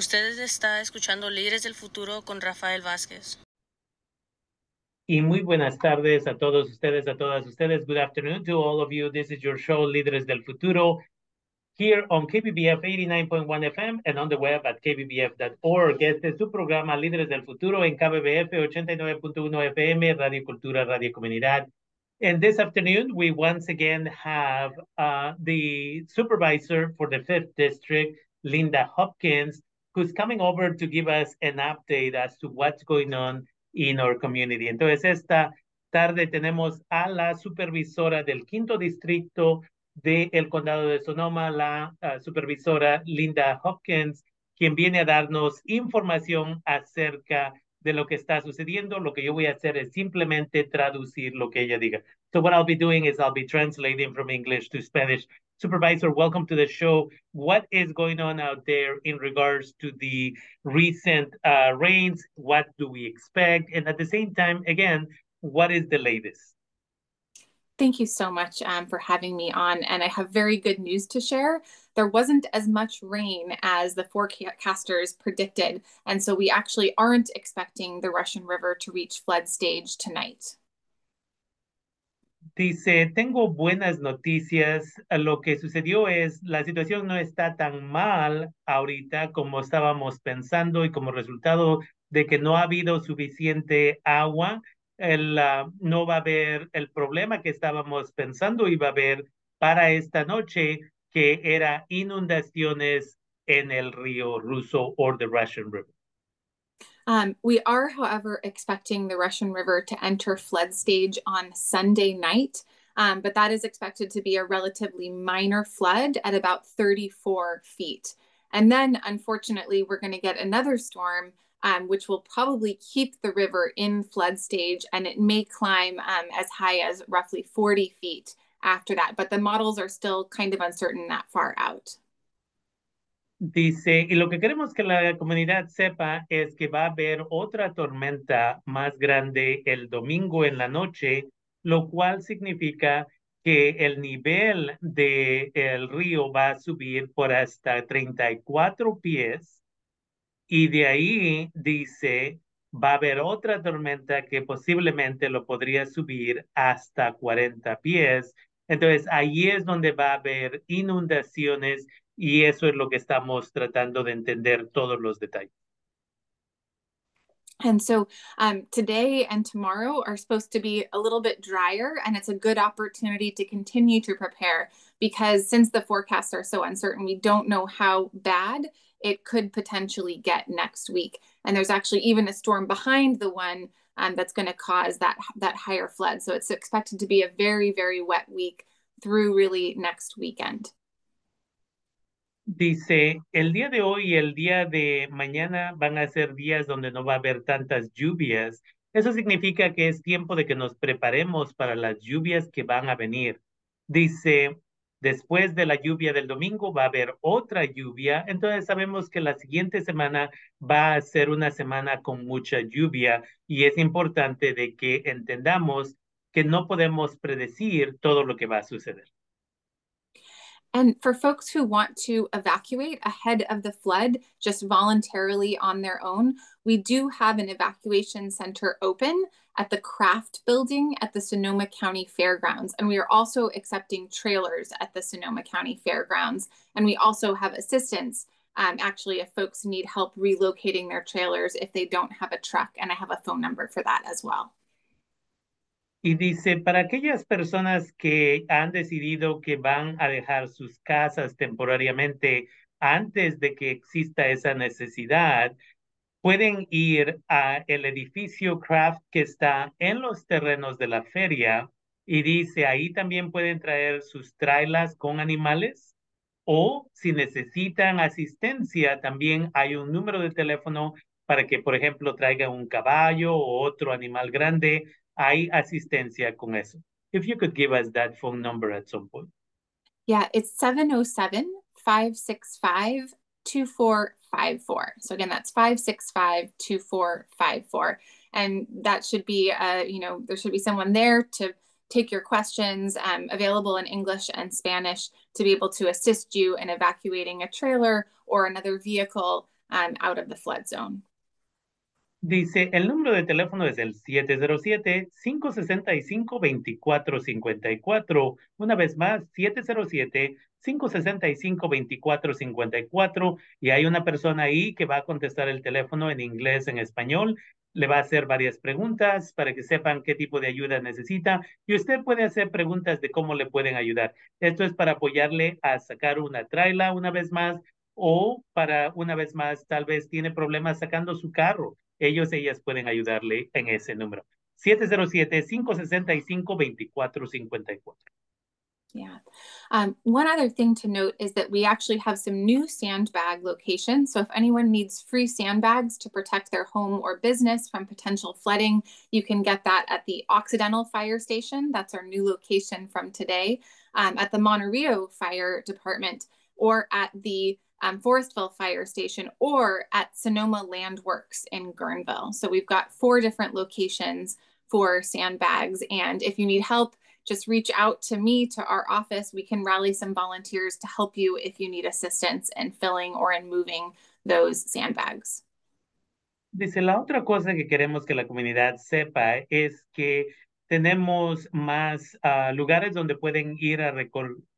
Ustedes está escuchando Líderes del Futuro con Rafael Vázquez. Y muy buenas tardes a todos ustedes, a todas ustedes. Good afternoon to all of you. This is your show, Líderes del Futuro, here on KBBF 89.1 FM and on the web at kbbf.org. Este es su programa Líderes del Futuro en KBBF 89.1 FM, Radio Cultura, Radio Comunidad. And this afternoon, we once again have uh, the supervisor for the 5th District, Linda Hopkins, who's coming over to give us an update as to what's going on in our community. Entonces, esta tarde tenemos a la supervisora del quinto distrito del condado de Sonoma, la uh, supervisora Linda Hopkins, quien viene a darnos información acerca de lo que está sucediendo. Lo que yo voy a hacer es simplemente traducir lo que ella diga. So what I'll be doing is I'll be translating from English to Spanish Supervisor, welcome to the show. What is going on out there in regards to the recent uh, rains? What do we expect? And at the same time, again, what is the latest? Thank you so much um, for having me on. And I have very good news to share. There wasn't as much rain as the forecasters predicted. And so we actually aren't expecting the Russian River to reach flood stage tonight. Dice, tengo buenas noticias. Lo que sucedió es, la situación no está tan mal ahorita como estábamos pensando y como resultado de que no ha habido suficiente agua, el, uh, no va a haber el problema que estábamos pensando va a haber para esta noche, que era inundaciones en el río ruso or the Russian River. Um, we are, however, expecting the Russian River to enter flood stage on Sunday night, um, but that is expected to be a relatively minor flood at about 34 feet. And then, unfortunately, we're going to get another storm, um, which will probably keep the river in flood stage, and it may climb um, as high as roughly 40 feet after that. But the models are still kind of uncertain that far out. Dice, y lo que queremos que la comunidad sepa es que va a haber otra tormenta más grande el domingo en la noche, lo cual significa que el nivel del el río va a subir por hasta 34 pies y de ahí dice va a haber otra tormenta que posiblemente lo podría subir hasta 40 pies. Entonces ahí es donde va a haber inundaciones y eso es lo que estamos tratando de entender todos los detalles. And so um, today and tomorrow are supposed to be a little bit drier, and it's a good opportunity to continue to prepare because since the forecasts are so uncertain, we don't know how bad it could potentially get next week. And there's actually even a storm behind the one um, that's going to cause that that higher flood. So it's expected to be a very very wet week through really next weekend. Dice, el día de hoy y el día de mañana van a ser días donde no va a haber tantas lluvias. Eso significa que es tiempo de que nos preparemos para las lluvias que van a venir. Dice, después de la lluvia del domingo va a haber otra lluvia, entonces sabemos que la siguiente semana va a ser una semana con mucha lluvia y es importante de que entendamos que no podemos predecir todo lo que va a suceder. And for folks who want to evacuate ahead of the flood, just voluntarily on their own, we do have an evacuation center open at the Craft Building at the Sonoma County Fairgrounds. And we are also accepting trailers at the Sonoma County Fairgrounds. And we also have assistance, um, actually, if folks need help relocating their trailers if they don't have a truck. And I have a phone number for that as well. Y dice, para aquellas personas que han decidido que van a dejar sus casas temporariamente antes de que exista esa necesidad, pueden ir a el edificio Craft que está en los terrenos de la feria y dice, ahí también pueden traer sus trailers con animales o si necesitan asistencia, también hay un número de teléfono para que, por ejemplo, traigan un caballo o otro animal grande hay asistencia con eso. If you could give us that phone number at some point. Yeah, it's 707 565 2454. So again, that's 565 2454. And that should be, uh, you know, there should be someone there to take your questions um, available in English and Spanish to be able to assist you in evacuating a trailer or another vehicle um, out of the flood zone. Dice, el número de teléfono es el 707-565-2454. Una vez más, 707-565-2454. Y hay una persona ahí que va a contestar el teléfono en inglés, en español. Le va a hacer varias preguntas para que sepan qué tipo de ayuda necesita. Y usted puede hacer preguntas de cómo le pueden ayudar. Esto es para apoyarle a sacar una traila una vez más o para una vez más, tal vez tiene problemas sacando su carro ellos, ellas pueden ayudarle en ese número. 707-565-2454. Yeah. Um, one other thing to note is that we actually have some new sandbag locations. So if anyone needs free sandbags to protect their home or business from potential flooding, you can get that at the Occidental Fire Station. That's our new location from today. Um, at the Monte Rio Fire Department or at the um, Forestville Fire Station or at Sonoma Landworks in Guerneville. So we've got four different locations for sandbags. And if you need help, just reach out to me, to our office. We can rally some volunteers to help you if you need assistance in filling or in moving those sandbags. Dice, la otra cosa que queremos que la comunidad sepa es que tenemos más uh, lugares donde pueden ir a,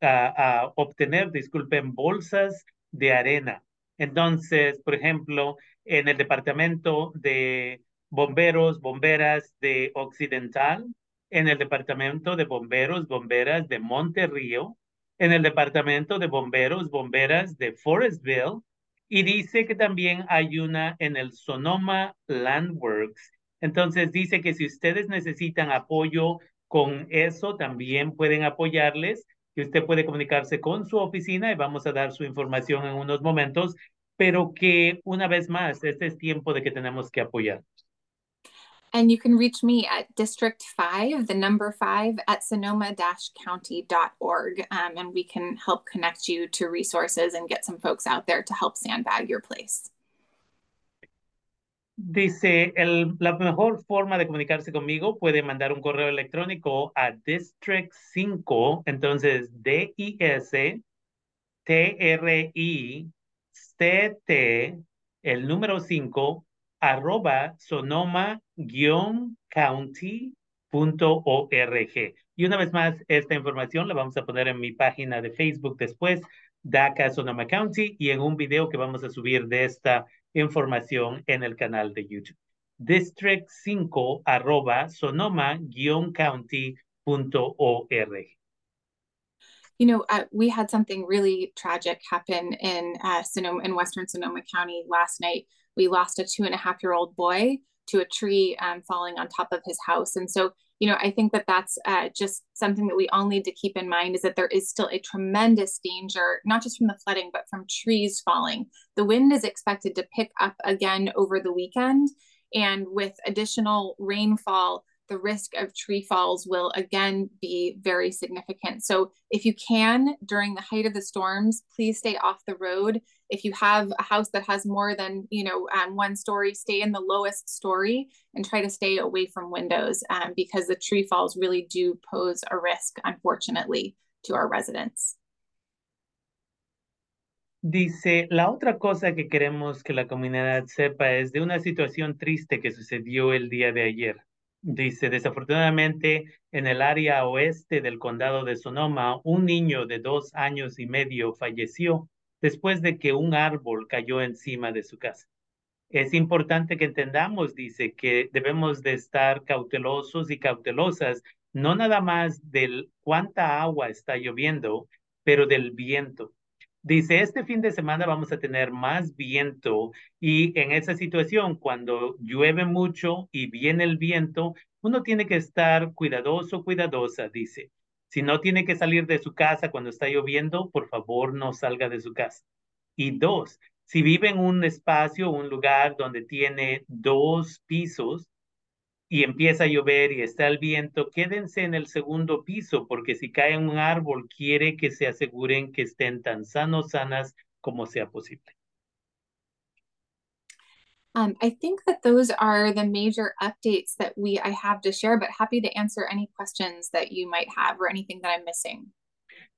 a, a obtener, disculpen, bolsas de arena. Entonces, por ejemplo, en el departamento de bomberos, bomberas de Occidental, en el departamento de bomberos, bomberas de Monterrío, en el departamento de bomberos, bomberas de Forestville, y dice que también hay una en el Sonoma Landworks. Entonces dice que si ustedes necesitan apoyo con eso, también pueden apoyarles que usted puede comunicarse con su oficina y vamos a dar su información en unos momentos, pero que una vez más, este es tiempo de que tenemos que apoyar. And you can reach me at District 5, the number 5, at sonoma-county.org. Um, and we can help connect you to resources and get some folks out there to help sandbag your place. Dice, el, la mejor forma de comunicarse conmigo puede mandar un correo electrónico a District 5, entonces D-I-S, T-R-I-C-T, el número 5, arroba sonoma-county.org. Y una vez más, esta información la vamos a poner en mi página de Facebook después, DACA Sonoma County, y en un video que vamos a subir de esta información en el canal de YouTube. District 5 arroba sonoma-county.org. You know, uh, we had something really tragic happen in uh, Sonoma, in Western Sonoma County last night. We lost a two and a half year old boy to a tree um, falling on top of his house. And so you know, I think that that's uh, just something that we all need to keep in mind is that there is still a tremendous danger, not just from the flooding, but from trees falling. The wind is expected to pick up again over the weekend. And with additional rainfall, the risk of tree falls will again be very significant. So, if you can, during the height of the storms, please stay off the road. If you have a house that has more than you know um, one story, stay in the lowest story and try to stay away from windows um, because the tree falls really do pose a risk, unfortunately, to our residents. Dice, la otra cosa que queremos que la comunidad sepa es de una situación triste que sucedió el día de ayer. Dice, desafortunadamente, en el área oeste del condado de Sonoma, un niño de dos años y medio falleció después de que un árbol cayó encima de su casa. Es importante que entendamos, dice, que debemos de estar cautelosos y cautelosas, no nada más del cuánta agua está lloviendo, pero del viento. Dice, este fin de semana vamos a tener más viento y en esa situación, cuando llueve mucho y viene el viento, uno tiene que estar cuidadoso, cuidadosa, dice. Si no tiene que salir de su casa cuando está lloviendo, por favor no salga de su casa. Y dos, si vive en un espacio, un lugar donde tiene dos pisos, y empieza a llover y está el viento, quédense en el segundo piso, porque si cae un árbol, quiere que se aseguren que estén tan sanos, sanas como sea posible. Um, I think that those are the major updates that we I have to share, but happy to answer any questions that you might have or anything that I'm missing.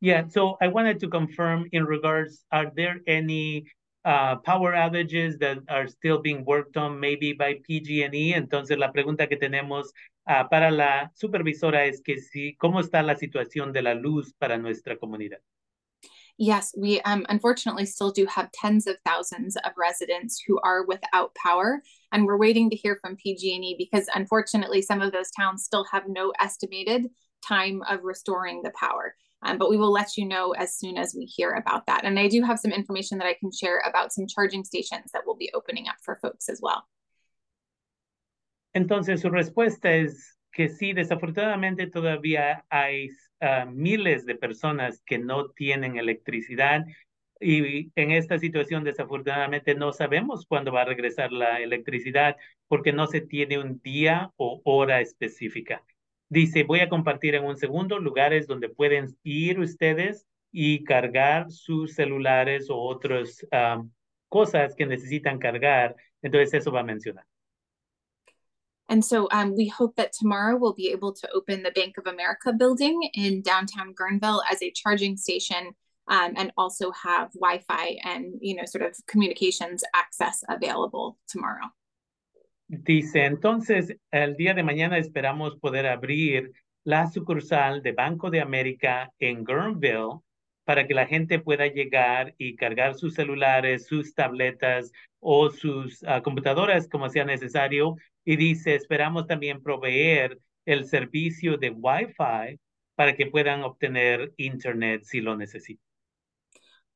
Yeah, so I wanted to confirm in regards, are there any uh, power outages that are still being worked on maybe by PG&E. Entonces, la pregunta que tenemos uh, para la supervisora es que si, ¿cómo está la situación de la luz para nuestra comunidad? Yes, we um, unfortunately still do have tens of thousands of residents who are without power, and we're waiting to hear from PG&E because unfortunately some of those towns still have no estimated time of restoring the power. Um, but we will let you know as soon as we hear about that. And I do have some information that I can share about some charging stations that will be opening up for folks as well. Entonces, su respuesta es que sí, desafortunadamente todavía hay uh, miles de personas que no tienen electricidad y en esta situación desafortunadamente no sabemos cuándo va a regresar la electricidad porque no se tiene un día o hora específica. Dice, voy a compartir en un segundo lugares donde pueden ir ustedes y cargar sus celulares o otras um, cosas que necesitan cargar. Entonces eso va a mencionar. And so um, we hope that tomorrow we'll be able to open the Bank of America building in downtown Guerneville as a charging station um, and also have Wi-Fi and, you know, sort of communications access available tomorrow. Dice, entonces, el día de mañana esperamos poder abrir la sucursal de Banco de América en Guerneville para que la gente pueda llegar y cargar sus celulares, sus tabletas o sus uh, computadoras como sea necesario. Y dice, esperamos también proveer el servicio de Wi-Fi para que puedan obtener Internet si lo necesitan.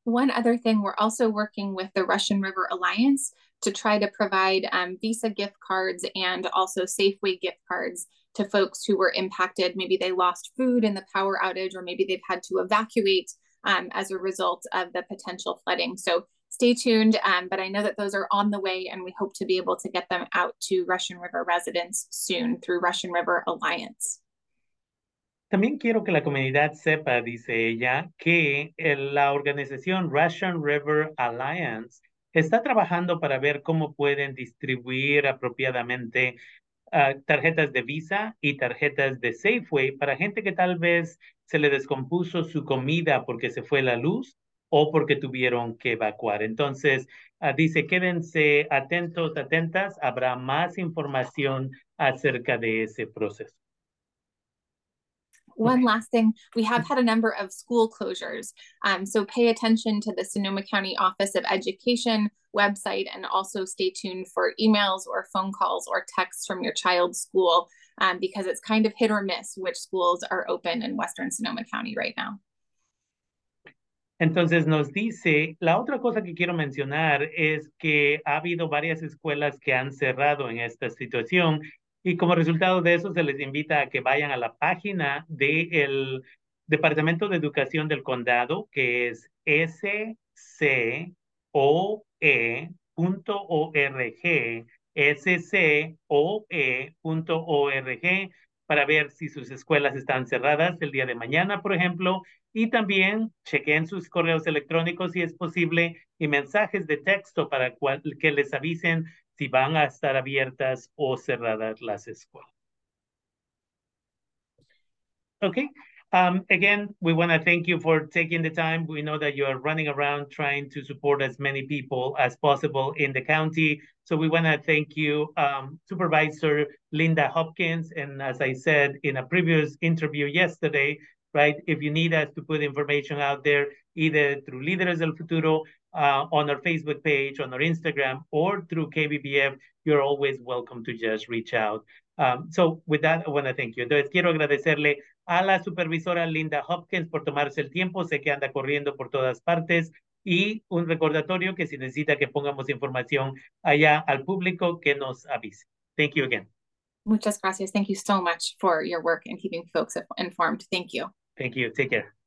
One other thing, we're also working with the Russian River Alliance to try to provide um, Visa gift cards and also Safeway gift cards to folks who were impacted. Maybe they lost food in the power outage, or maybe they've had to evacuate um, as a result of the potential flooding. So stay tuned, um, but I know that those are on the way, and we hope to be able to get them out to Russian River residents soon through Russian River Alliance. También quiero que la comunidad sepa, dice ella, que la organización Russian River Alliance está trabajando para ver cómo pueden distribuir apropiadamente uh, tarjetas de Visa y tarjetas de Safeway para gente que tal vez se le descompuso su comida porque se fue la luz o porque tuvieron que evacuar. Entonces, uh, dice, quédense atentos, atentas, habrá más información acerca de ese proceso. One last thing, we have had a number of school closures. Um, so pay attention to the Sonoma County Office of Education website and also stay tuned for emails or phone calls or texts from your child's school um, because it's kind of hit or miss which schools are open in Western Sonoma County right now. Entonces nos dice, la otra cosa que quiero mencionar es que ha habido varias escuelas que han cerrado en esta situación y como resultado de eso se les invita a que vayan a la página del Departamento de Educación del Condado, que es scoe.org, scoe.org, para ver si sus escuelas están cerradas el día de mañana, por ejemplo, y también chequen sus correos electrónicos si es posible y mensajes de texto para que les avisen si van a estar abiertas o cerradas las escuelas. Okay. Um, again, we want to thank you for taking the time. We know that you are running around trying to support as many people as possible in the county. So we want to thank you, um, Supervisor Linda Hopkins. And as I said in a previous interview yesterday, right, if you need us to put information out there, either through Líderes del Futuro uh, on our Facebook page, on our Instagram, or through KBBF, you're always welcome to just reach out. Um, so with that, I want to thank you. Entonces, quiero agradecerle a la supervisora Linda Hopkins por tomarse el tiempo. Sé que anda corriendo por todas partes. Y un recordatorio que si necesita que pongamos información allá al público, que nos avise. Thank you again. Muchas gracias. Thank you so much for your work and keeping folks informed. Thank you. Thank you. Take care.